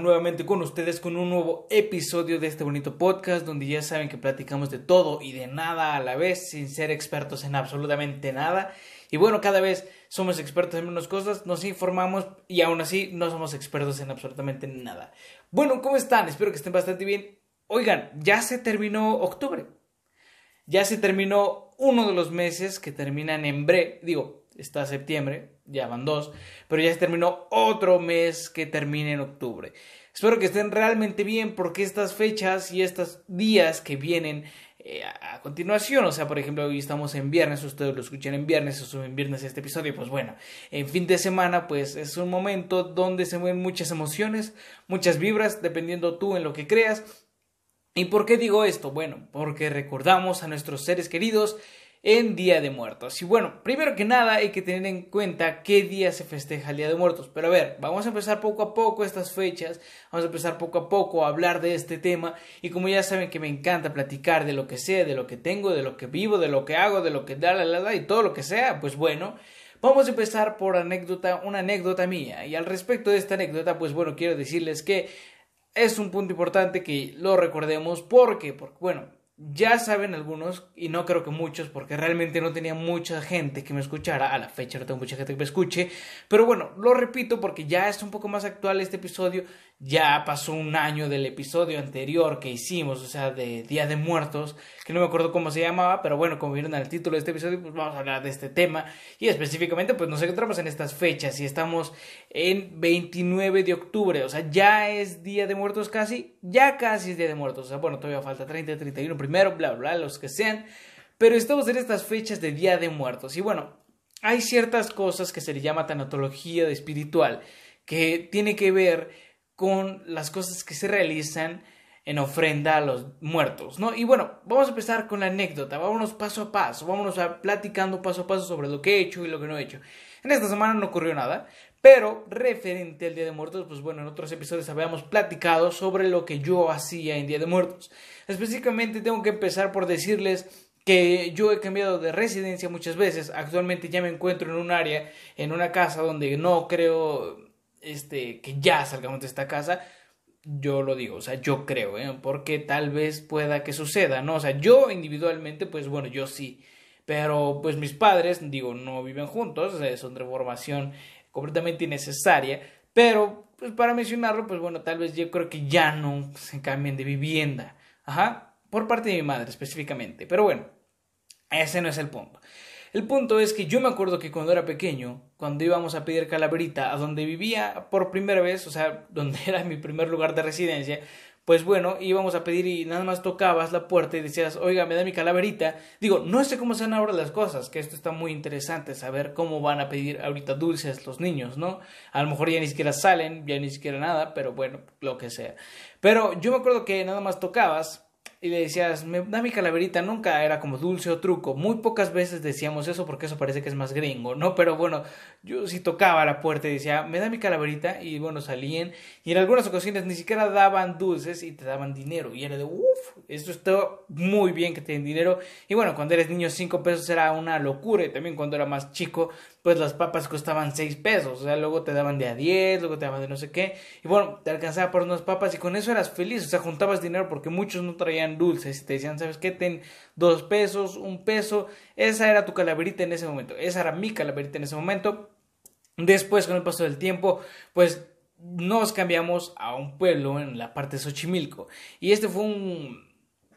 nuevamente con ustedes con un nuevo episodio de este bonito podcast donde ya saben que platicamos de todo y de nada a la vez sin ser expertos en absolutamente nada. Y bueno, cada vez somos expertos en menos cosas, nos informamos y aún así no somos expertos en absolutamente nada. Bueno, ¿cómo están? Espero que estén bastante bien. Oigan, ya se terminó octubre. Ya se terminó uno de los meses que terminan en bre, digo, está septiembre, ya van dos, pero ya se terminó otro mes que termina en octubre. Espero que estén realmente bien porque estas fechas y estos días que vienen eh, a, continuación, o sea, por ejemplo, hoy estamos en viernes, ustedes lo escuchan en viernes, o suben viernes este episodio, pues bueno, en fin de semana, pues es un momento donde se mueven muchas emociones, muchas vibras, dependiendo tú en lo que creas. ¿Y por qué digo esto? Bueno, porque recordamos a nuestros seres queridos en Día de Muertos. Y bueno, primero que nada hay que tener en cuenta qué día se festeja el Día de Muertos. Pero a ver, vamos a empezar poco a poco estas fechas, vamos a empezar poco a poco a hablar de este tema. Y como ya saben que me encanta platicar de lo que sea, de lo que tengo, de lo que vivo, de lo que hago, de lo que da la la la y todo lo que sea, pues bueno. Vamos a empezar por anécdota, una anécdota mía. Y al respecto de esta anécdota, pues bueno, quiero decirles que es un punto importante que lo recordemos porque, porque bueno, ya saben algunos, y no creo que muchos, porque realmente no tenía mucha gente que me escuchara, a la fecha no tengo mucha gente que me escuche, pero bueno, lo repito porque ya es un poco más actual este episodio, ya pasó un año del episodio anterior que hicimos, o sea, de Día de Muertos, que no me acuerdo cómo se llamaba, pero bueno, como vieron el título de este episodio, pues vamos a hablar de este tema, y específicamente pues nos encontramos en estas fechas, y estamos en 29 de octubre, o sea, ya es Día de Muertos casi, ya casi es Día de Muertos, o sea, bueno, todavía falta 30, 31 primero, bla, bla, los que sean, pero estamos en estas fechas de Día de Muertos, y bueno, hay ciertas cosas que se le llama tanatología espiritual, que tiene que ver con las cosas que se realizan en ofrenda a los muertos, ¿no? Y bueno, vamos a empezar con la anécdota, vámonos paso a paso, vámonos a platicando paso a paso sobre lo que he hecho y lo que no he hecho. En esta semana no ocurrió nada, pero referente al Día de Muertos, pues bueno, en otros episodios habíamos platicado sobre lo que yo hacía en Día de Muertos. Específicamente tengo que empezar por decirles que yo he cambiado de residencia muchas veces. Actualmente ya me encuentro en un área, en una casa donde no creo este, que ya salgamos de esta casa, yo lo digo, o sea, yo creo, ¿eh? porque tal vez pueda que suceda, ¿no? O sea, yo individualmente, pues bueno, yo sí, pero pues mis padres, digo, no viven juntos, son de formación completamente innecesaria, pero pues para mencionarlo, pues bueno, tal vez yo creo que ya no se cambien de vivienda, ajá, por parte de mi madre específicamente, pero bueno, ese no es el punto. El punto es que yo me acuerdo que cuando era pequeño, cuando íbamos a pedir calaverita a donde vivía por primera vez, o sea, donde era mi primer lugar de residencia, pues bueno, íbamos a pedir y nada más tocabas la puerta y decías, oiga, me da mi calaverita. Digo, no sé cómo sean ahora las cosas, que esto está muy interesante, saber cómo van a pedir ahorita dulces los niños, ¿no? A lo mejor ya ni siquiera salen, ya ni siquiera nada, pero bueno, lo que sea. Pero yo me acuerdo que nada más tocabas y le decías, me da mi calaverita, nunca era como dulce o truco. Muy pocas veces decíamos eso porque eso parece que es más gringo, ¿no? Pero bueno, yo sí tocaba la puerta y decía, me da mi calaverita, y bueno, salían, y en algunas ocasiones ni siquiera daban dulces y te daban dinero, y era de, uff, esto está muy bien que te den dinero. Y bueno, cuando eres niño, cinco pesos era una locura, y también cuando era más chico, pues las papas costaban seis pesos, o sea, luego te daban de a diez, luego te daban de no sé qué, y bueno, te alcanzaba por unas papas y con eso eras feliz, o sea, juntabas dinero porque muchos no traían dulces y te decían, ¿sabes qué? Ten dos pesos, un peso, esa era tu calaverita en ese momento, esa era mi calaverita en ese momento. Después, con el paso del tiempo, pues nos cambiamos a un pueblo en la parte de Xochimilco, y este fue un,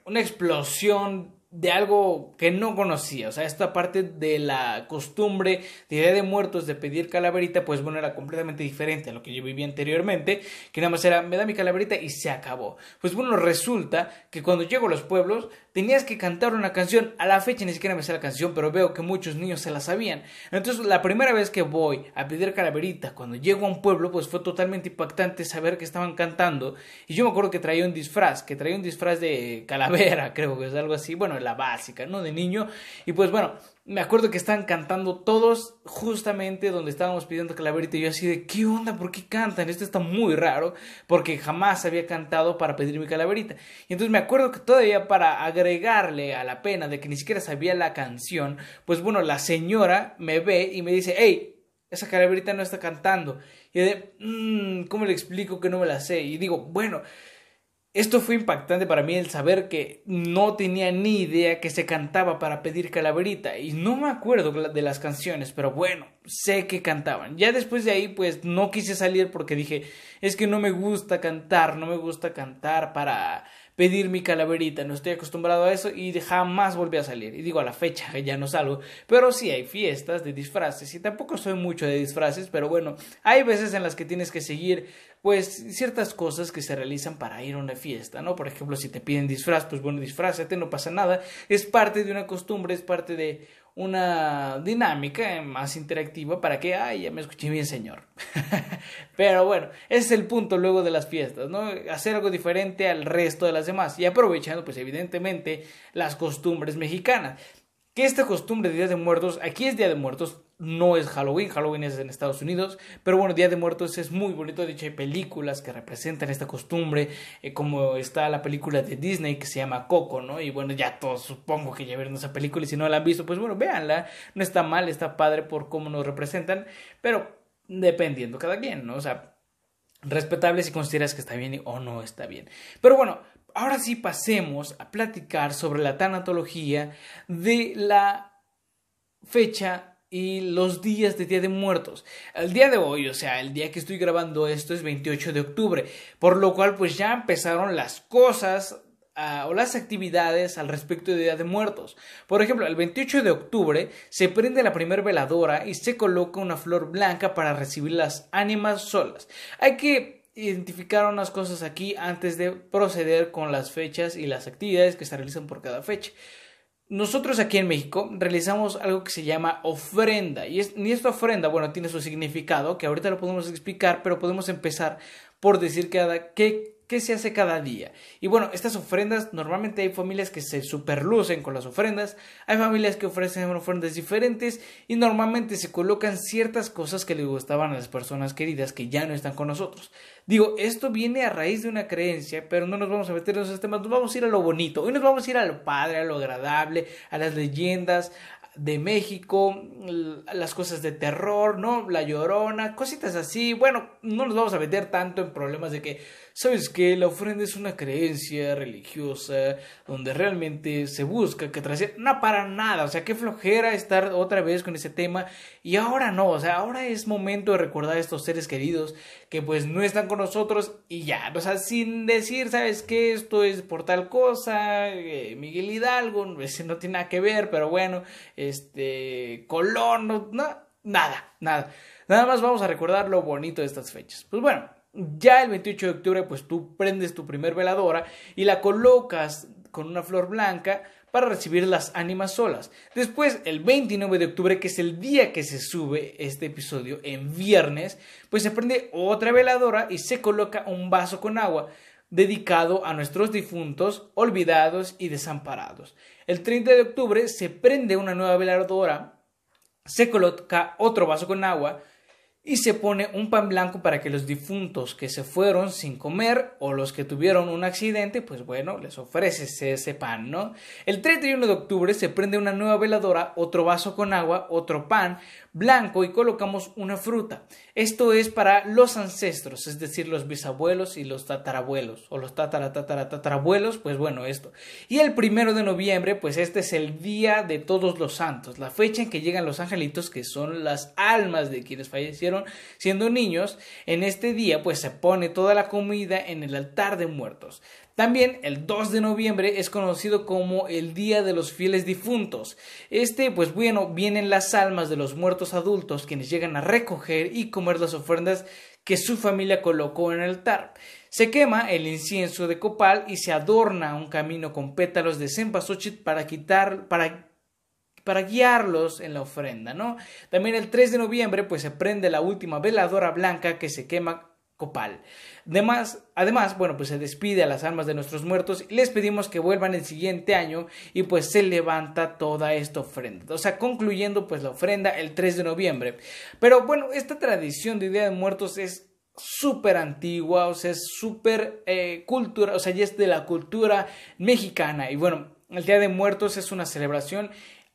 una explosión de algo que no conocía, o sea, esta parte de la costumbre de Día de Muertos de pedir calaverita, pues bueno, era completamente diferente a lo que yo vivía anteriormente, que nada más era, me da mi calaverita y se acabó. Pues bueno, resulta que cuando llego a los pueblos, tenías que cantar una canción, a la fecha ni siquiera me sé la canción, pero veo que muchos niños se la sabían. Entonces, la primera vez que voy a pedir calaverita, cuando llego a un pueblo, pues fue totalmente impactante saber que estaban cantando, y yo me acuerdo que traía un disfraz, que traía un disfraz de calavera, creo que es algo así, bueno, la básica, ¿no? De niño. Y pues bueno, me acuerdo que estaban cantando todos justamente donde estábamos pidiendo calaverita y yo así de, ¿qué onda? ¿Por qué cantan? Esto está muy raro porque jamás había cantado para pedir mi calaverita. Y entonces me acuerdo que todavía para agregarle a la pena de que ni siquiera sabía la canción, pues bueno, la señora me ve y me dice, hey, esa calaverita no está cantando. Y de, mmm, ¿cómo le explico que no me la sé? Y digo, bueno, esto fue impactante para mí el saber que no tenía ni idea que se cantaba para pedir calaverita y no me acuerdo de las canciones, pero bueno, sé que cantaban. Ya después de ahí pues no quise salir porque dije, es que no me gusta cantar, no me gusta cantar para pedir mi calaverita, no estoy acostumbrado a eso y jamás volví a salir. Y digo, a la fecha ya no salgo, pero sí hay fiestas de disfraces y tampoco soy mucho de disfraces, pero bueno, hay veces en las que tienes que seguir pues ciertas cosas que se realizan para ir a una fiesta, ¿no? Por ejemplo, si te piden disfraz, pues bueno, disfrázate, no pasa nada, es parte de una costumbre, es parte de una dinámica más interactiva para que, ay, ya me escuché bien, señor. Pero bueno, ese es el punto luego de las fiestas, ¿no? Hacer algo diferente al resto de las demás y aprovechando, pues evidentemente, las costumbres mexicanas. Que esta costumbre de Día de Muertos, aquí es Día de Muertos, no es Halloween, Halloween es en Estados Unidos, pero bueno, Día de Muertos es muy bonito, de hecho hay películas que representan esta costumbre, eh, como está la película de Disney que se llama Coco, ¿no? Y bueno, ya todos supongo que ya vieron esa película y si no la han visto, pues bueno, véanla, no está mal, está padre por cómo nos representan, pero dependiendo cada quien, ¿no? O sea, respetable si consideras que está bien o no está bien. Pero bueno, ahora sí pasemos a platicar sobre la tanatología de la fecha y los días de Día de Muertos. El día de hoy, o sea, el día que estoy grabando esto es 28 de octubre, por lo cual pues ya empezaron las cosas ah, o las actividades al respecto de Día de Muertos. Por ejemplo, el 28 de octubre se prende la primera veladora y se coloca una flor blanca para recibir las ánimas solas. Hay que identificar unas cosas aquí antes de proceder con las fechas y las actividades que se realizan por cada fecha. Nosotros aquí en México realizamos algo que se llama ofrenda. Y, es, esta ofrenda, bueno, tiene su significado, que ahorita lo podemos explicar, pero podemos empezar por decir cada, qué, qué se hace cada día. Y bueno, estas ofrendas, normalmente hay familias que se superlucen con las ofrendas, hay familias que ofrecen ofrendas diferentes y normalmente se colocan ciertas cosas que les gustaban a las personas queridas que ya no están con nosotros. Digo, esto viene a raíz de una creencia, pero no nos vamos a meter en esos temas, nos vamos a ir a lo bonito, hoy nos vamos a ir a lo padre, a lo agradable, a las leyendas, de México, las cosas de terror, ¿no? La llorona, cositas así. Bueno, no nos vamos a meter tanto en problemas de que, ¿sabes qué? La ofrenda es una creencia religiosa donde realmente se busca que trascienda. No, para nada. O sea, qué flojera estar otra vez con ese tema. Y ahora no, o sea, ahora es momento de recordar a estos seres queridos que pues no están con nosotros y ya. O sea, sin decir, ¿sabes qué? Esto es por tal cosa. Eh, Miguel Hidalgo, ese no tiene nada que ver, pero bueno este, Colón, no, nada, nada. Nada más vamos a recordar lo bonito de estas fechas. Pues bueno, ya el 28 de octubre, pues tú prendes tu primer veladora y la colocas con una flor blanca para recibir las ánimas solas. Después, el 29 de octubre, que es el día que se sube este episodio, en viernes, pues se prende otra veladora y se coloca un vaso con agua dedicado a nuestros difuntos, olvidados y desamparados. El 30 de octubre se prende una nueva veladora, se coloca otro vaso con agua, y se pone un pan blanco para que los difuntos que se fueron sin comer o los que tuvieron un accidente, pues bueno, les ofreces ese pan, ¿no? El 31 de octubre se prende una nueva veladora, otro vaso con agua, otro pan blanco y colocamos una fruta. Esto es para los ancestros, es decir, los bisabuelos y los tatarabuelos, o los tatara, tatara, tatarabuelos, pues bueno, esto. Y el primero de noviembre, pues este es el día de todos los santos, la fecha en que llegan los angelitos, que son las almas de quienes fallecieron siendo niños, en este día pues se pone toda la comida en el altar de muertos. También el 2 de noviembre es conocido como el Día de los Fieles Difuntos. Este, pues bueno, vienen las almas de los muertos adultos quienes llegan a recoger y comer las ofrendas que su familia colocó en el altar. Se quema el incienso de copal y se adorna un camino con pétalos de cempasúchil para quitar, para para guiarlos en la ofrenda, ¿no? También el 3 de noviembre pues se prende la última veladora blanca que se quema copal. Además, además, bueno, pues se despide a las almas de nuestros muertos y les pedimos que vuelvan el siguiente año y pues se levanta toda esta ofrenda. O sea, concluyendo pues la ofrenda el 3 de noviembre. Pero bueno, esta tradición de Día de Muertos es súper antigua, o sea, es súper eh, cultura, o sea, ya es de la cultura mexicana. Y bueno, el Día de Muertos es una celebración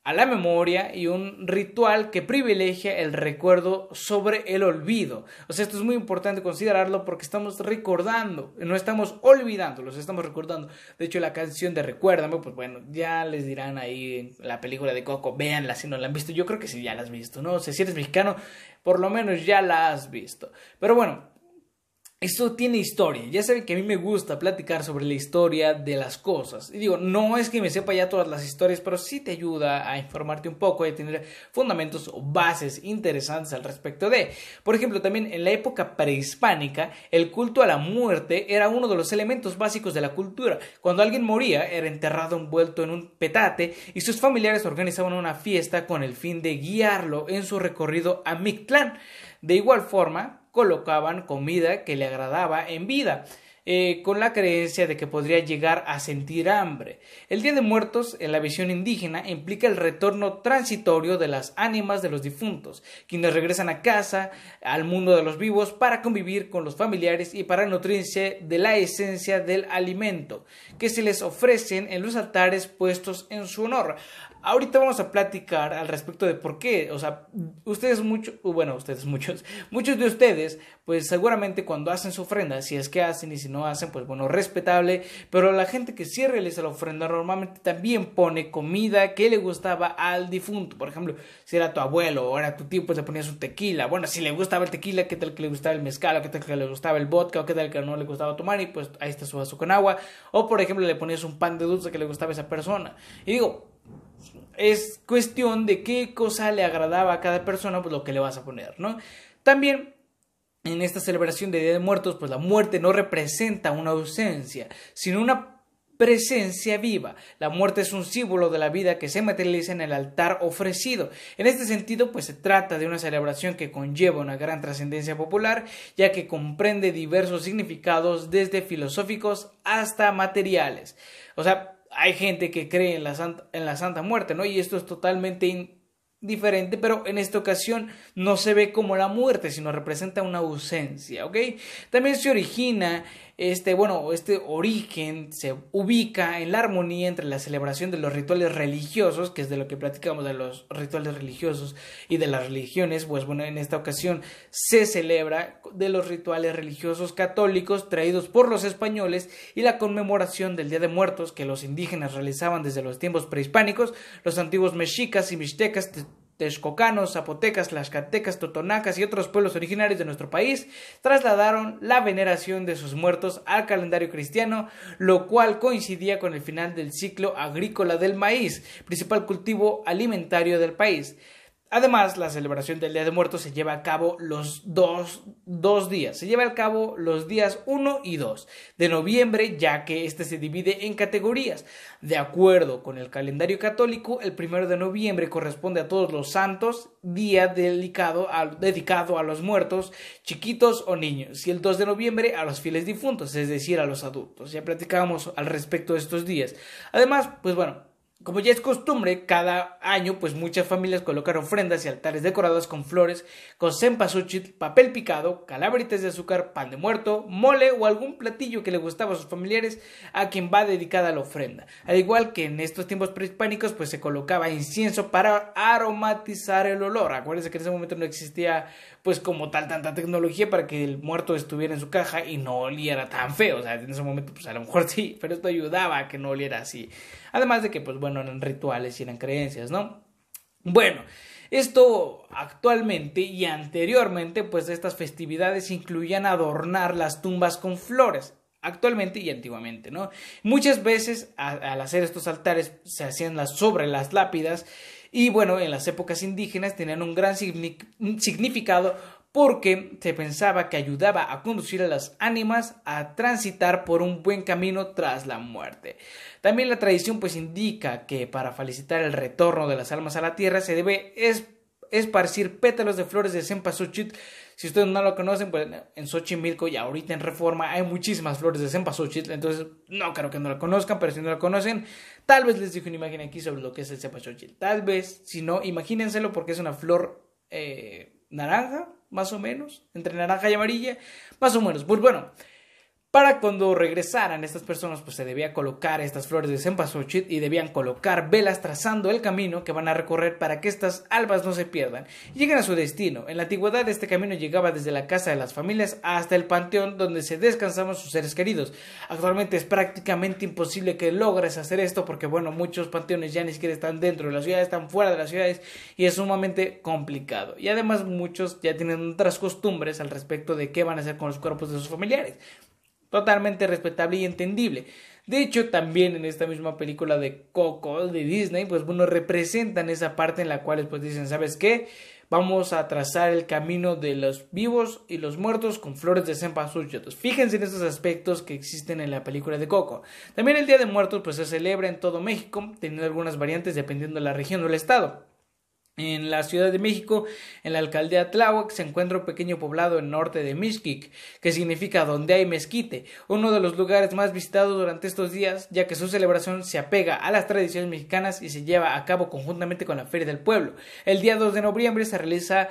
a la memoria y un ritual que privilegia el recuerdo sobre el olvido. O sea, esto es muy importante considerarlo porque estamos recordando, no estamos olvidando, los estamos recordando. De hecho, la canción de Recuérdame, pues bueno, ya les dirán ahí en la película de Coco, véanla si no la han visto. Yo creo que sí, ya la has visto, ¿no? O sea, si eres mexicano, por lo menos ya la has visto. Pero bueno, esto tiene historia. Ya saben que a mí me gusta platicar sobre la historia de las cosas. Y digo, no es que me sepa ya todas las historias, pero sí te ayuda a informarte un poco y a tener fundamentos o bases interesantes al respecto de. Por ejemplo, también en la época prehispánica, el culto a la muerte era uno de los elementos básicos de la cultura. Cuando alguien moría, era enterrado envuelto en un petate y sus familiares organizaban una fiesta con el fin de guiarlo en su recorrido a Mictlán. De igual forma, colocaban comida que le agradaba en vida. Eh, con la creencia de que podría llegar a sentir hambre. El Día de Muertos, en la visión indígena, implica el retorno transitorio de las ánimas de los difuntos, quienes regresan a casa, al mundo de los vivos, para convivir con los familiares y para nutrirse de la esencia del alimento que se les ofrecen en los altares puestos en su honor ahorita vamos a platicar al respecto de por qué, o sea, ustedes muchos, bueno, ustedes muchos, muchos de ustedes, pues seguramente cuando hacen su ofrenda, si es que hacen y si no hacen, pues bueno, respetable, pero la gente que sí realiza la ofrenda normalmente también pone comida que le gustaba al difunto, por ejemplo, si era tu abuelo o era tu tío, pues le ponías un tequila, bueno, si le gustaba el tequila, qué tal que le gustaba el mezcal, qué tal que le gustaba el vodka, o qué tal que no le gustaba tomar y pues ahí está su vaso con agua, o por ejemplo le ponías un pan de dulce que le gustaba a esa persona, y digo, es cuestión de qué cosa le agradaba a cada persona, pues lo que le vas a poner, ¿no? También en esta celebración de Día de Muertos, pues la muerte no representa una ausencia, sino una presencia viva. La muerte es un símbolo de la vida que se materializa en el altar ofrecido. En este sentido, pues se trata de una celebración que conlleva una gran trascendencia popular, ya que comprende diversos significados desde filosóficos hasta materiales. O sea, hay gente que cree en la Santa, en la Santa Muerte, ¿no? Y esto es totalmente diferente, pero en esta ocasión no se ve como la muerte, sino representa una ausencia, ¿ok? También se origina este, bueno, este origen se ubica en la armonía entre la celebración de los rituales religiosos, que es de lo que platicamos de los rituales religiosos y de las religiones, pues bueno, en esta ocasión se celebra de los rituales religiosos católicos traídos por los españoles y la conmemoración del Día de Muertos que los indígenas realizaban desde los tiempos prehispánicos, los antiguos mexicas y mixtecas texcocanos, zapotecas, tlaxcaltecas, totonacas y otros pueblos originarios de nuestro país trasladaron la veneración de sus muertos al calendario cristiano, lo cual coincidía con el final del ciclo agrícola del maíz, principal cultivo alimentario del país. Además, la celebración del Día de Muertos se lleva a cabo los dos, dos días. Se lleva a cabo los días 1 y 2 de noviembre, ya que este se divide en categorías. De acuerdo con el calendario católico, el primero de noviembre corresponde a todos los santos, día dedicado a, dedicado a los muertos, chiquitos o niños, y el 2 de noviembre a los fieles difuntos, es decir, a los adultos. Ya platicábamos al respecto de estos días. Además, pues bueno, como ya es costumbre, cada año, pues muchas familias colocan ofrendas y altares decorados con flores, con cempasúchil, papel picado, calabritas de azúcar, pan de muerto, mole o algún platillo que le gustaba a sus familiares a quien va dedicada la ofrenda. Al igual que en estos tiempos prehispánicos, pues se colocaba incienso para aromatizar el olor. Acuérdense que en ese momento no existía pues como tal tanta tecnología para que el muerto estuviera en su caja y no oliera tan feo. O sea, en ese momento pues a lo mejor sí, pero esto ayudaba a que no oliera así. Además de que pues bueno, eran rituales y eran creencias, ¿no? Bueno, esto actualmente y anteriormente pues estas festividades incluían adornar las tumbas con flores actualmente y antiguamente, ¿no? Muchas veces al hacer estos altares se hacían las, sobre las lápidas y bueno, en las épocas indígenas tenían un gran significado porque se pensaba que ayudaba a conducir a las ánimas a transitar por un buen camino tras la muerte. También la tradición pues indica que para felicitar el retorno de las almas a la tierra se debe esparcir pétalos de flores de cempasúchil. Si ustedes no lo conocen, pues en Xochimilco y ahorita en Reforma hay muchísimas flores de cempasúchil, entonces no creo que no lo conozcan, pero si no lo conocen, tal vez les dejo una imagen aquí sobre lo que es el cempasúchil. Tal vez, si no, imagínenselo porque es una flor eh, naranja, más o menos, entre naranja y amarilla, más o menos. Pues bueno, Para cuando regresaran estas personas, pues se debía colocar estas flores de cempasúchil y debían colocar velas trazando el camino que van a recorrer para que estas albas no se pierdan y lleguen a su destino. En la antigüedad este camino llegaba desde la casa de las familias hasta el panteón donde se descansaban sus seres queridos. Actualmente es prácticamente imposible que logres hacer esto porque bueno, muchos panteones ya ni siquiera están dentro de las ciudades, están fuera de las ciudades y es sumamente complicado. Y además muchos ya tienen otras costumbres al respecto de qué van a hacer con los cuerpos de sus familiares totalmente respetable y entendible. De hecho, también en esta misma película de Coco de Disney, pues bueno, representan esa parte en la cual pues dicen, ¿sabes qué? Vamos a trazar el camino de los vivos y los muertos con flores de cempasúchil. Fíjense en estos aspectos que existen en la película de Coco. También el Día de Muertos pues se celebra en todo México, teniendo algunas variantes dependiendo de la región o el estado. En la Ciudad de México, en la alcaldía Tláhuac, se encuentra un pequeño poblado en norte de Mixquic, que significa donde hay mezquite, uno de los lugares más visitados durante estos días, ya que su celebración se apega a las tradiciones mexicanas y se lleva a cabo conjuntamente con la Feria del Pueblo. El día 2 de noviembre se realiza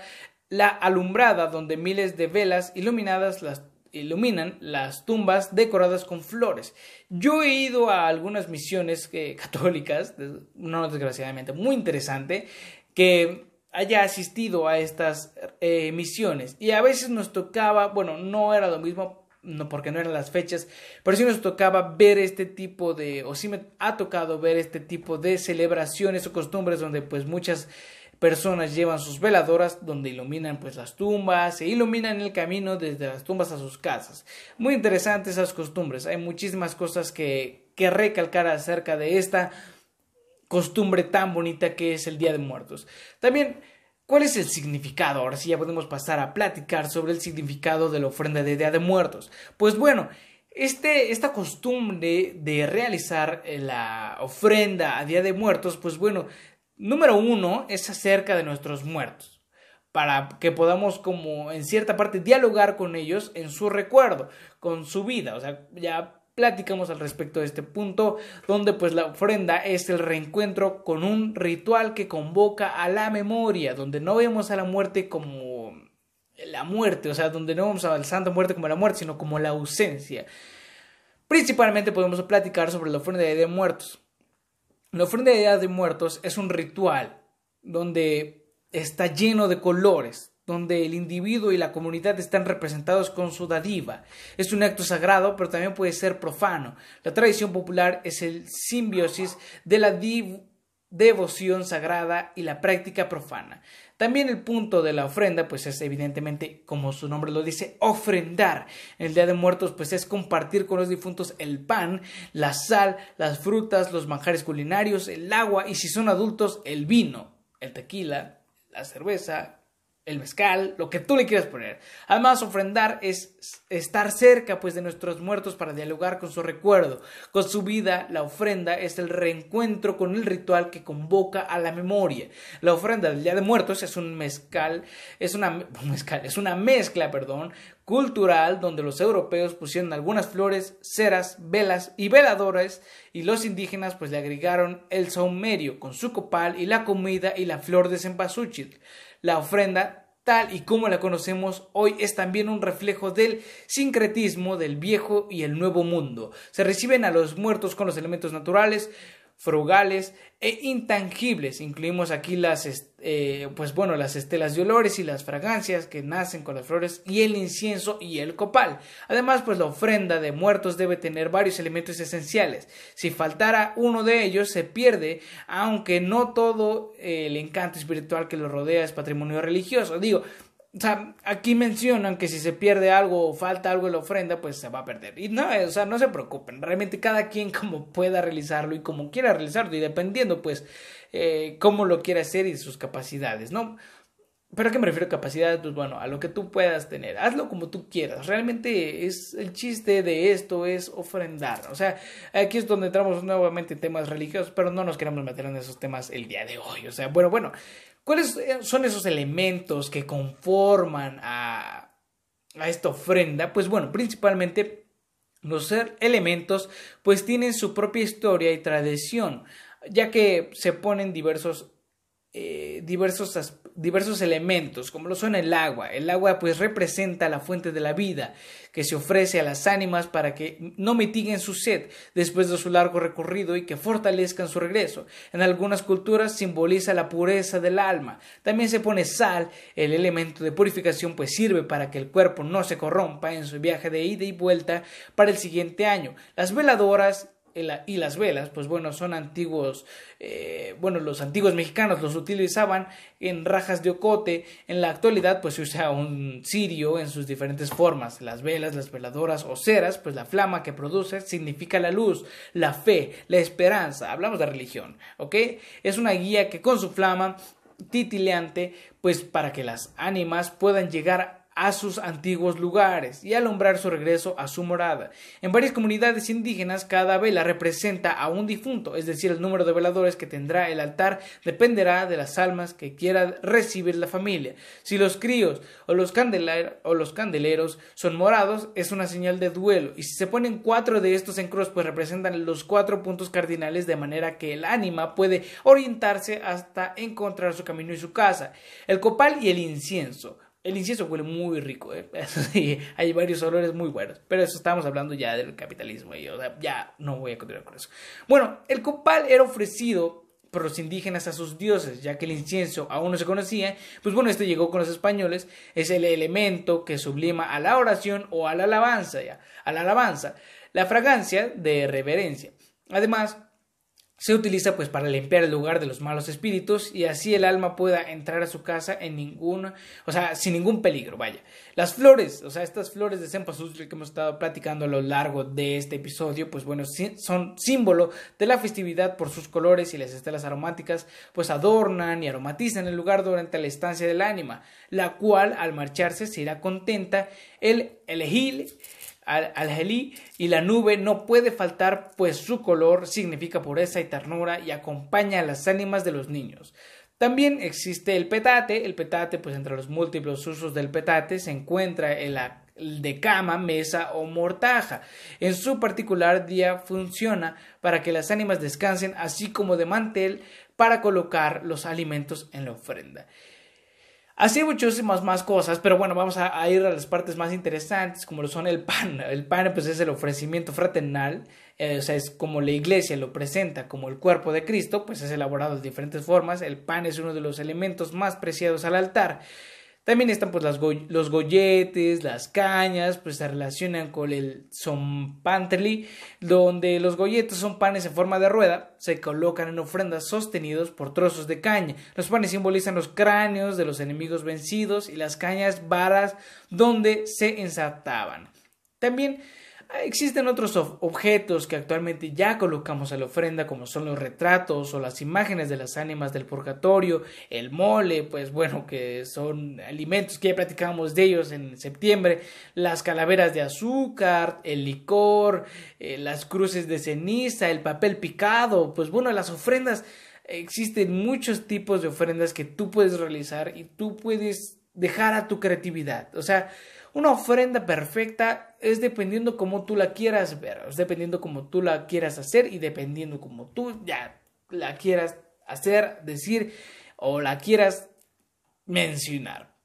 la alumbrada, donde miles de velas iluminadas las iluminan las tumbas decoradas con flores. Yo he ido a algunas misiones eh, católicas, no desgraciadamente, muy interesante, que haya asistido a estas eh, misiones y a veces nos tocaba, bueno, no era lo mismo no porque no eran las fechas, pero sí nos tocaba ver este tipo de, o sí me ha tocado ver este tipo de celebraciones o costumbres donde pues muchas personas llevan sus veladoras donde iluminan pues las tumbas e iluminan el camino desde las tumbas a sus casas. Muy interesantes esas costumbres, hay muchísimas cosas que, que recalcar acerca de esta costumbre tan bonita que es el Día de Muertos. También, ¿cuál es el significado? Ahora sí ya podemos pasar a platicar sobre el significado de la ofrenda de Día de Muertos. Pues bueno, este, esta costumbre de realizar eh, la ofrenda a Día de Muertos, pues bueno, número uno es acerca de nuestros muertos para que podamos como en cierta parte dialogar con ellos en su recuerdo, con su vida, o sea, ya platicamos al respecto de este punto, donde pues la ofrenda es el reencuentro con un ritual que convoca a la memoria, donde no vemos a la muerte como la muerte, o sea, donde no vemos a la muerte como la muerte, sino como la ausencia. Principalmente podemos platicar sobre la ofrenda de Día de Muertos. La ofrenda de Día de Muertos es un ritual donde está lleno de colores, donde el individuo y la comunidad están representados con su dadiva. Es un acto sagrado, pero también puede ser profano. La tradición popular es el simbiosis de la devoción sagrada y la práctica profana. También el punto de la ofrenda, pues es evidentemente, como su nombre lo dice, ofrendar. El Día de Muertos, pues es compartir con los difuntos el pan, la sal, las frutas, los manjares culinarios, el agua y si son adultos, el vino, el tequila, la cerveza, el mezcal, lo que tú le quieras poner. Además, ofrendar es estar cerca pues de nuestros muertos para dialogar con su recuerdo, con su vida. La ofrenda es el reencuentro con el ritual que convoca a la memoria. La ofrenda del Día de Muertos es un mezcal, es una mezcal, es una mezcla, perdón, cultural donde los europeos pusieron algunas flores, ceras, velas y veladores y los indígenas pues le agregaron el saumerio con su copal y la comida y la flor de cempasúchil. La ofrenda, tal y como la conocemos hoy, es también un reflejo del sincretismo del viejo y el nuevo mundo. Se reciben a los muertos con los elementos naturales, frugales e intangibles. Incluimos aquí las, eh, pues bueno, las estelas de olores y las fragancias que nacen con las flores y el incienso y el copal. Además, pues la ofrenda de muertos debe tener varios elementos esenciales. Si faltara uno de ellos, se pierde, aunque no todo el encanto espiritual que lo rodea es patrimonio religioso. Digo, o sea, aquí mencionan que si se pierde algo o falta algo en la ofrenda, pues se va a perder. Y no, o sea, no se preocupen. Realmente cada quien como pueda realizarlo y como quiera realizarlo y dependiendo, pues, eh, cómo lo quiera hacer y sus capacidades, ¿no? ¿Pero a qué me refiero a capacidades? Pues bueno, a lo que tú puedas tener. Hazlo como tú quieras. Realmente es el chiste de esto es ofrendar. O sea, aquí es donde entramos nuevamente en temas religiosos, pero no nos queremos meter en esos temas el día de hoy. O sea, bueno, bueno, ¿Cuáles son esos elementos que conforman a, esta ofrenda? Pues bueno, principalmente los elementos pues tienen su propia historia y tradición, ya que se ponen diversos eh, diversos, diversos elementos, como lo son el agua. El agua pues representa la fuente de la vida que se ofrece a las ánimas para que no mitiguen su sed después de su largo recorrido y que fortalezcan su regreso. En algunas culturas simboliza la pureza del alma. También se pone sal, el elemento de purificación pues sirve para que el cuerpo no se corrompa en su viaje de ida y vuelta para el siguiente año. Las veladoras y las velas, pues bueno, son antiguos, eh, bueno, los antiguos mexicanos los utilizaban en rajas de ocote, en la actualidad pues se usa un cirio en sus diferentes formas, las velas, las veladoras o ceras, pues la flama que produce significa la luz, la fe, la esperanza, hablamos de religión, ¿ok? Es una guía que con su flama titileante, pues para que las ánimas puedan llegar a sus antiguos lugares y alumbrar su regreso a su morada. En varias comunidades indígenas cada vela representa a un difunto, es decir, el número de veladores que tendrá el altar dependerá de las almas que quiera recibir la familia. Si los críos o los, o los candeleros son morados, es una señal de duelo, y si se ponen cuatro de estos en cruz, pues representan los cuatro puntos cardinales de manera que el ánima puede orientarse hasta encontrar su camino y su casa. El copal y el incienso el incienso huele muy rico, ¿eh? hay varios olores muy buenos, pero eso estamos hablando ya del capitalismo y o sea, ya no voy a continuar con eso. Bueno, el copal era ofrecido por los indígenas a sus dioses, ya que el incienso aún no se conocía, pues bueno, este llegó con los españoles, es el elemento que sublima a la oración o a la alabanza, ya, a la alabanza, la fragancia de reverencia. Además, se utiliza pues para limpiar el lugar de los malos espíritus y así el alma pueda entrar a su casa en ningún, o sea, sin ningún peligro, vaya. Las flores, o sea, estas flores de cempasúchil que hemos estado platicando a lo largo de este episodio, pues bueno, son símbolo de la festividad por sus colores y las estelas aromáticas, pues adornan y aromatizan el lugar durante la estancia del ánima, la cual al marcharse se irá contenta el elegir al, y la nube no puede faltar, pues su color significa pureza y ternura y acompaña a las ánimas de los niños. También existe el petate, el petate pues entre los múltiples usos del petate se encuentra el de cama, mesa o mortaja. En su particular día funciona para que las ánimas descansen así como de mantel para colocar los alimentos en la ofrenda. Así muchísimas más cosas, pero bueno, vamos a, ir a las partes más interesantes, como lo son el pan. El pan, pues, es el ofrecimiento fraternal, eh, o sea, es como la iglesia lo presenta como el cuerpo de Cristo, pues es elaborado de diferentes formas. El pan es uno de los elementos más preciados al altar. También están pues los golletes, las cañas, pues se relacionan con el zompantli, donde los golletes son panes en forma de rueda, se colocan en ofrendas sostenidos por trozos de caña. Los panes simbolizan los cráneos de los enemigos vencidos y las cañas varas donde se ensartaban. También Existen otros objetos que actualmente ya colocamos a la ofrenda, como son los retratos o las imágenes de las ánimas del purgatorio, el mole, pues bueno, que son alimentos que ya platicábamos de ellos en septiembre, las calaveras de azúcar, el licor, eh, las cruces de ceniza, el papel picado, pues bueno, las ofrendas, existen muchos tipos de ofrendas que tú puedes realizar y tú puedes dejar a tu creatividad. O sea, una ofrenda perfecta es dependiendo como tú la quieras ver, es dependiendo como tú la quieras hacer y dependiendo como tú ya la quieras hacer, decir o la quieras mencionar.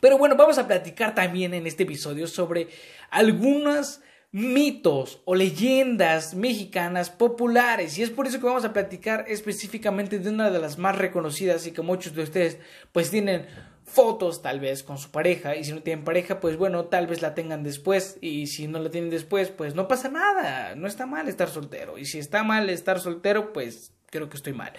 Pero bueno, vamos a platicar también en este episodio sobre algunos mitos o leyendas mexicanas populares y es por eso que vamos a platicar específicamente de una de las más reconocidas y que muchos de ustedes pues tienen fotos tal vez con su pareja y si no tienen pareja pues bueno tal vez la tengan después y si no la tienen después pues no pasa nada no está mal estar soltero y si está mal estar soltero pues creo que estoy mal.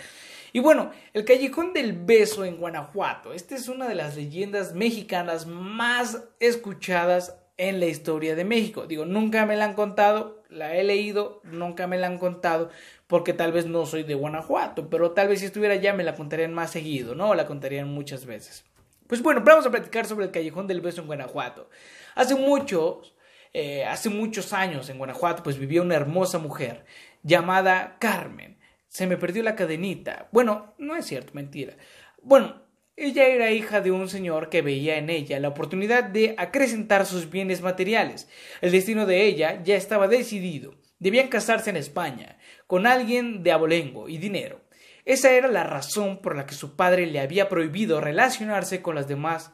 Y bueno el callejón del beso en Guanajuato esta es una de las leyendas mexicanas más escuchadas en la historia de México. Digo nunca me la han contado la he leído nunca me la han contado porque tal vez no soy de Guanajuato pero tal vez si estuviera allá me la contarían más seguido no la contarían muchas veces pues bueno, vamos a platicar sobre el Callejón del Beso en Guanajuato. Hace muchos, eh, hace muchos años en Guanajuato, pues vivía una hermosa mujer llamada Carmen. Se me perdió la cadenita. Bueno, no es cierto, mentira. Bueno, ella era hija de un señor que veía en ella la oportunidad de acrecentar sus bienes materiales. El destino de ella ya estaba decidido. Debían casarse en España, con alguien de abolengo y dinero. Esa era la razón por la que su padre le había prohibido relacionarse con,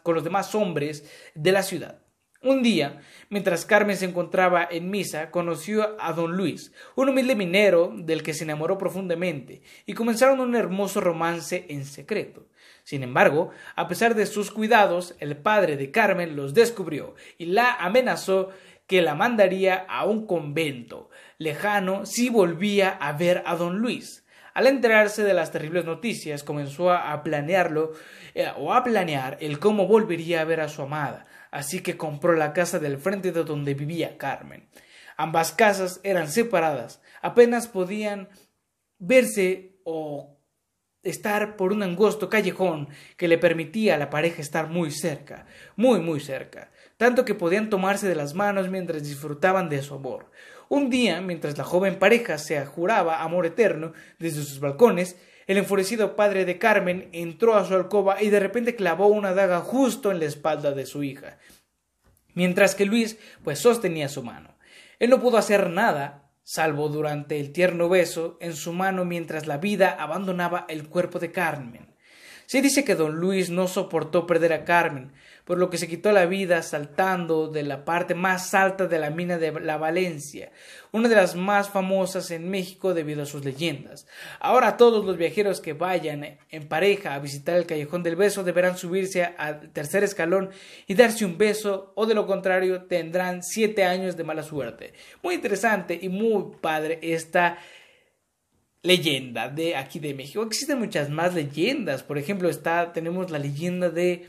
con los demás hombres de la ciudad. Un día, mientras Carmen se encontraba en misa, conoció a don Luis, un humilde minero del que se enamoró profundamente, y comenzaron un hermoso romance en secreto. Sin embargo, a pesar de sus cuidados, el padre de Carmen los descubrió y la amenazó que la mandaría a un convento lejano si volvía a ver a don Luis. Al enterarse de las terribles noticias, comenzó a planearlo eh, o a planear el cómo volvería a ver a su amada, así que compró la casa del frente de donde vivía Carmen. Ambas casas eran separadas, apenas podían verse o estar por un angosto callejón que le permitía a la pareja estar muy cerca, muy muy cerca, tanto que podían tomarse de las manos mientras disfrutaban de su amor. Un día, mientras la joven pareja se juraba amor eterno desde sus balcones, el enfurecido padre de Carmen entró a su alcoba y de repente clavó una daga justo en la espalda de su hija, mientras que Luis pues sostenía su mano. Él no pudo hacer nada, salvo durante el tierno beso en su mano mientras la vida abandonaba el cuerpo de Carmen. Se dice que don Luis no soportó perder a Carmen, por lo que se quitó la vida saltando de la parte más alta de la mina de la Valencia, una de las más famosas en México debido a sus leyendas. Ahora todos los viajeros que vayan en pareja a visitar el Callejón del Beso deberán subirse al tercer escalón y darse un beso, o de lo contrario tendrán siete años de mala suerte. Muy interesante y muy padre esta leyenda de aquí de México. Existen muchas más leyendas. Por ejemplo, está, tenemos la leyenda de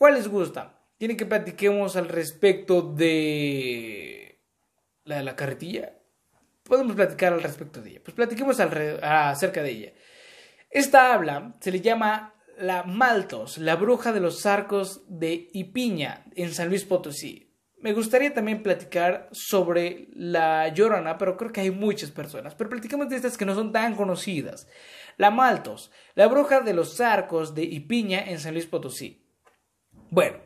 ¿Cuál les gusta? Tienen que platiquemos al respecto de la carretilla. Podemos platicar al respecto de ella. Pues platiquemos acerca de ella. Esta habla se le llama la Maltos, la bruja de los arcos de Ipiña en San Luis Potosí. Me gustaría también platicar sobre la Llorona, pero creo que hay muchas personas. Pero platicamos de estas que no son tan conocidas. La Maltos, la bruja de los arcos de Ipiña en San Luis Potosí. Bueno,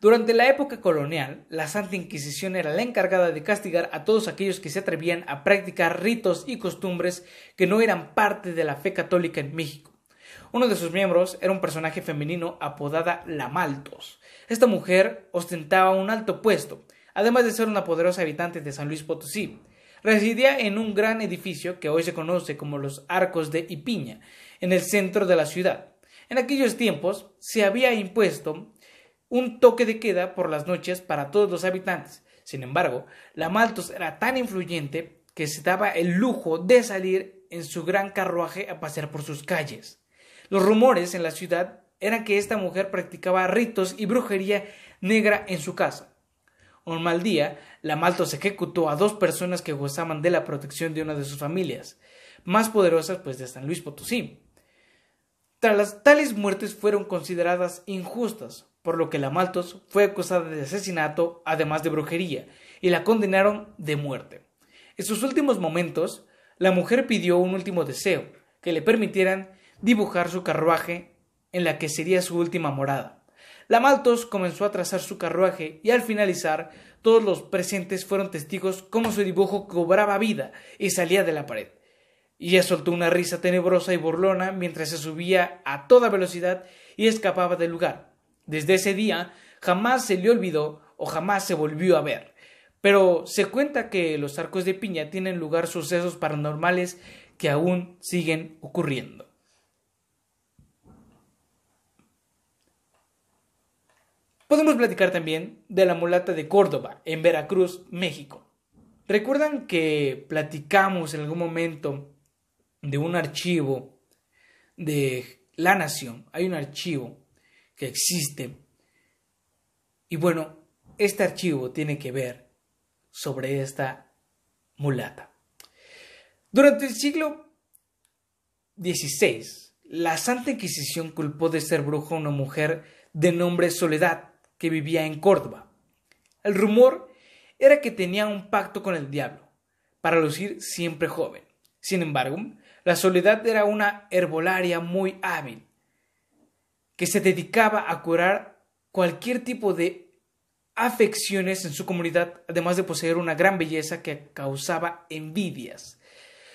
durante la época colonial, la Santa Inquisición era la encargada de castigar a todos aquellos que se atrevían a practicar ritos y costumbres que no eran parte de la fe católica en México. Uno de sus miembros era un personaje femenino apodada La Maltos. Esta mujer ostentaba un alto puesto, además de ser una poderosa habitante de San Luis Potosí. Residía en un gran edificio que hoy se conoce como los Arcos de Ipiña, en el centro de la ciudad. En aquellos tiempos se había impuesto un toque de queda por las noches para todos los habitantes. Sin embargo, la Maltos era tan influyente que se daba el lujo de salir en su gran carruaje a pasear por sus calles. Los rumores en la ciudad eran que esta mujer practicaba ritos y brujería negra en su casa. Un mal día, la Maltos ejecutó a dos personas que gozaban de la protección de una de sus familias, más poderosas pues de San Luis Potosí. Tras tales muertes fueron consideradas injustas, por lo que la Maltos fue acusada de asesinato, además de brujería, y la condenaron de muerte. En sus últimos momentos, la mujer pidió un último deseo, que le permitieran dibujar su carruaje en la que sería su última morada. La Maltos comenzó a trazar su carruaje y al finalizar todos los presentes fueron testigos cómo su dibujo cobraba vida y salía de la pared. Ella soltó una risa tenebrosa y burlona mientras se subía a toda velocidad y escapaba del lugar. Desde ese día jamás se le olvidó o jamás se volvió a ver. Pero se cuenta que los arcos de piña tienen lugar sucesos paranormales que aún siguen ocurriendo. Podemos platicar también de la mulata de Córdoba, en Veracruz, México. ¿Recuerdan que platicamos en algún momento de un archivo de la nación? Hay un archivo que existe. Y bueno, este archivo tiene que ver sobre esta mulata. Durante el siglo XVI, la Santa Inquisición culpó de ser bruja a una mujer de nombre Soledad que vivía en Córdoba. El rumor era que tenía un pacto con el diablo, para lucir siempre joven. Sin embargo, la Soledad era una herbolaria muy hábil que se dedicaba a curar cualquier tipo de afecciones en su comunidad, además de poseer una gran belleza que causaba envidias.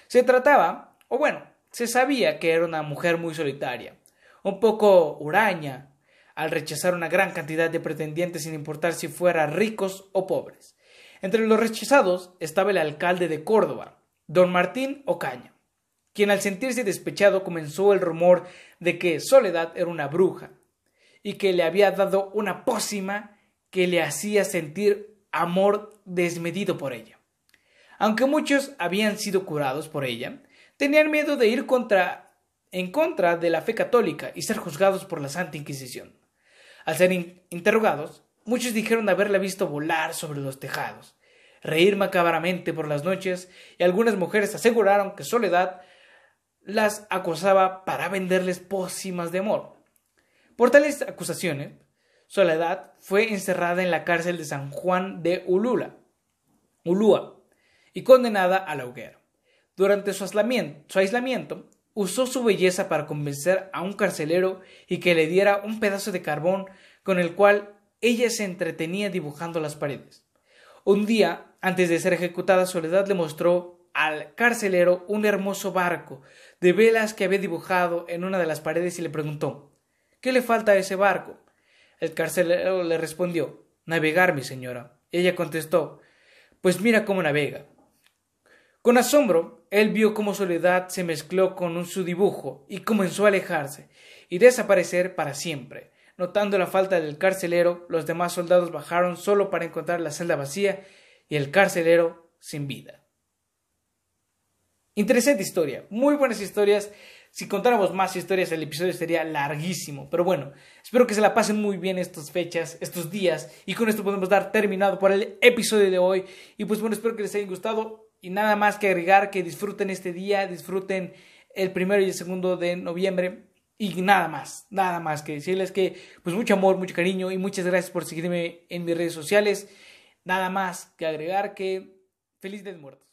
Se trataba, o bueno, se sabía que era una mujer muy solitaria, un poco huraña, al rechazar una gran cantidad de pretendientes sin importar si fueran ricos o pobres. Entre los rechazados estaba el alcalde de Córdoba, don Martín Ocaña, quien al sentirse despechado comenzó el rumor de que Soledad era una bruja y que le había dado una pócima que le hacía sentir amor desmedido por ella. Aunque muchos habían sido curados por ella, tenían miedo de ir en contra de la fe católica y ser juzgados por la Santa Inquisición. Al ser interrogados, muchos dijeron haberla visto volar sobre los tejados, reír macabramente por las noches, y algunas mujeres aseguraron que Soledad las acosaba para venderles pócimas de amor. Por tales acusaciones, Soledad fue encerrada en la cárcel de San Juan de Ulula, Ulúa y condenada a la hoguera. Durante su aislamiento, usó su belleza para convencer a un carcelero y que le diera un pedazo de carbón con el cual ella se entretenía dibujando las paredes. Un día, antes de ser ejecutada, Soledad le mostró al carcelero un hermoso barco de velas que había dibujado en una de las paredes y le preguntó ¿Qué le falta a ese barco? El carcelero le respondió Navegar, mi señora. Ella contestó Pues mira cómo navega. Con asombro, él vio cómo Soledad se mezcló con su dibujo y comenzó a alejarse y desaparecer para siempre. Notando la falta del carcelero, los demás soldados bajaron solo para encontrar la celda vacía y el carcelero sin vida. Interesante historia, muy buenas historias. Si contáramos más historias, el episodio sería larguísimo. Pero bueno, espero que se la pasen muy bien estas fechas, estos días. Y con esto podemos dar terminado por el episodio de hoy. Y pues bueno, espero que les haya gustado. Y nada más que agregar que disfruten este día, disfruten el primero y el segundo de noviembre. Y nada más, nada más que decirles que pues mucho amor, mucho cariño y muchas gracias por seguirme en mis redes sociales. Nada más que agregar que feliz de muertos.